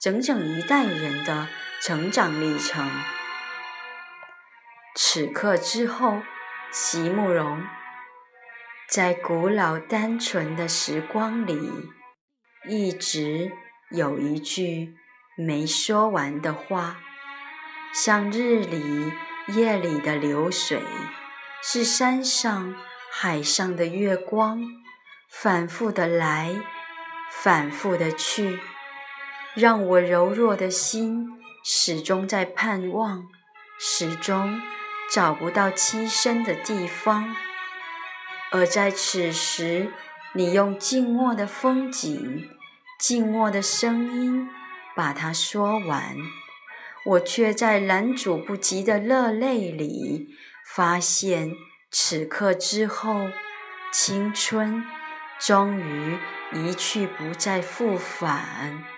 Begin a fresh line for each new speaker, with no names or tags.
整整一代人的成长历程。此刻之后，席慕容在古老单纯的时光里，一直有一句没说完的话，像日里夜里的流水，是山上海上的月光，反复的来，反复的去，让我柔弱的心始终在盼望，始终。找不到栖身的地方，而在此时，你用静默的风景、静默的声音把它说完，我却在拦阻不及的热泪里，发现此刻之后，青春终于一去不再复返。